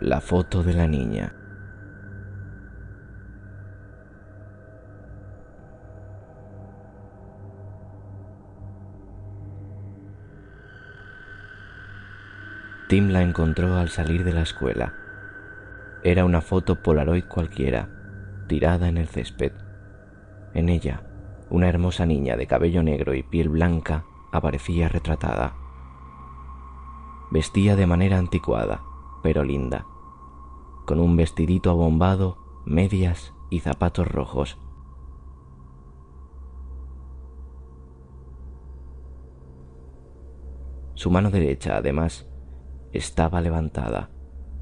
La foto de la niña. Tim la encontró al salir de la escuela. Era una foto Polaroid cualquiera, tirada en el césped. En ella, una hermosa niña de cabello negro y piel blanca aparecía retratada. Vestía de manera anticuada, pero linda, con un vestidito abombado, medias y zapatos rojos. Su mano derecha, además, estaba levantada,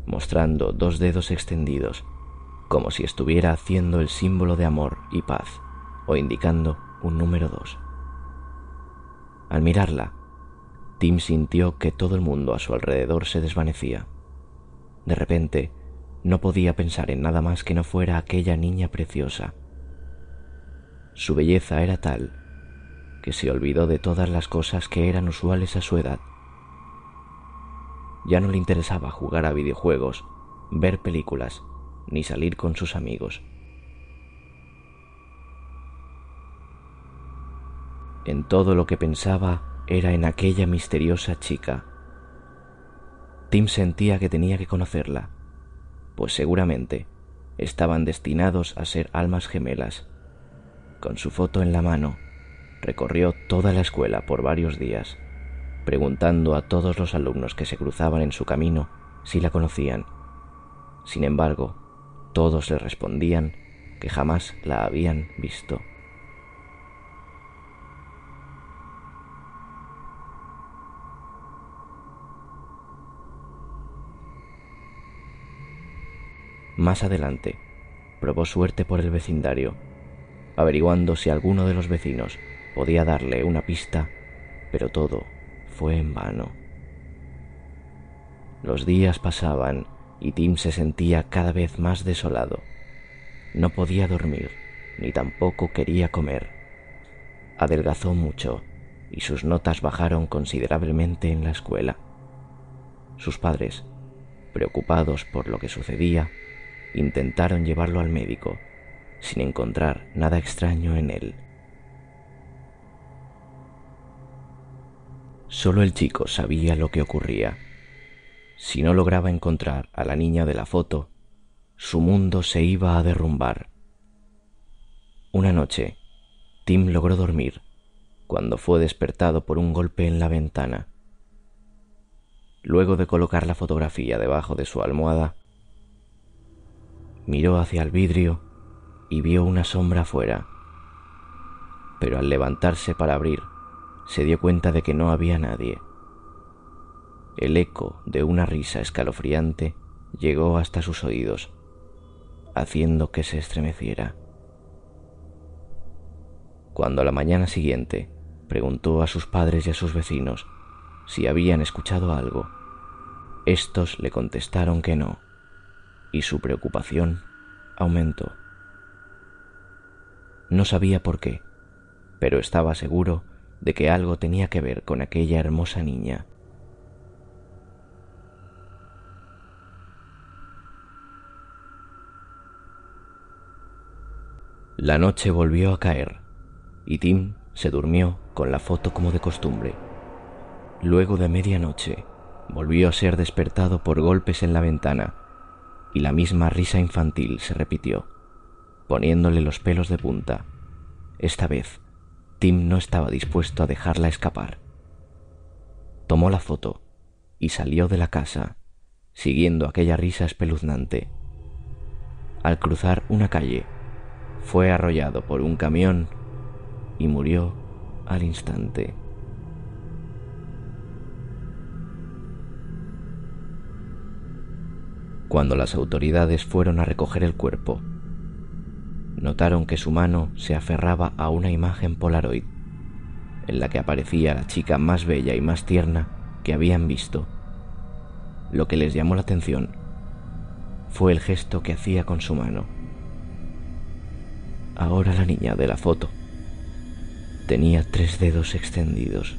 mostrando dos dedos extendidos, como si estuviera haciendo el símbolo de amor y paz, o indicando un número dos. Al mirarla, Tim sintió que todo el mundo a su alrededor se desvanecía. De repente, no podía pensar en nada más que no fuera aquella niña preciosa. Su belleza era tal que se olvidó de todas las cosas que eran usuales a su edad ya no le interesaba jugar a videojuegos, ver películas, ni salir con sus amigos. En todo lo que pensaba era en aquella misteriosa chica. Tim sentía que tenía que conocerla, pues seguramente estaban destinados a ser almas gemelas. Con su foto en la mano, recorrió toda la escuela por varios días preguntando a todos los alumnos que se cruzaban en su camino si la conocían. Sin embargo, todos le respondían que jamás la habían visto. Más adelante, probó suerte por el vecindario, averiguando si alguno de los vecinos podía darle una pista, pero todo fue en vano. Los días pasaban y Tim se sentía cada vez más desolado. No podía dormir, ni tampoco quería comer. Adelgazó mucho y sus notas bajaron considerablemente en la escuela. Sus padres, preocupados por lo que sucedía, intentaron llevarlo al médico, sin encontrar nada extraño en él. Solo el chico sabía lo que ocurría. Si no lograba encontrar a la niña de la foto, su mundo se iba a derrumbar. Una noche, Tim logró dormir cuando fue despertado por un golpe en la ventana. Luego de colocar la fotografía debajo de su almohada, miró hacia el vidrio y vio una sombra afuera. Pero al levantarse para abrir, se dio cuenta de que no había nadie. El eco de una risa escalofriante llegó hasta sus oídos, haciendo que se estremeciera. Cuando a la mañana siguiente preguntó a sus padres y a sus vecinos si habían escuchado algo, estos le contestaron que no, y su preocupación aumentó. No sabía por qué, pero estaba seguro de que algo tenía que ver con aquella hermosa niña. La noche volvió a caer y Tim se durmió con la foto como de costumbre. Luego de medianoche volvió a ser despertado por golpes en la ventana y la misma risa infantil se repitió, poniéndole los pelos de punta. Esta vez, Tim no estaba dispuesto a dejarla escapar. Tomó la foto y salió de la casa, siguiendo aquella risa espeluznante. Al cruzar una calle, fue arrollado por un camión y murió al instante. Cuando las autoridades fueron a recoger el cuerpo, notaron que su mano se aferraba a una imagen Polaroid, en la que aparecía la chica más bella y más tierna que habían visto. Lo que les llamó la atención fue el gesto que hacía con su mano. Ahora la niña de la foto tenía tres dedos extendidos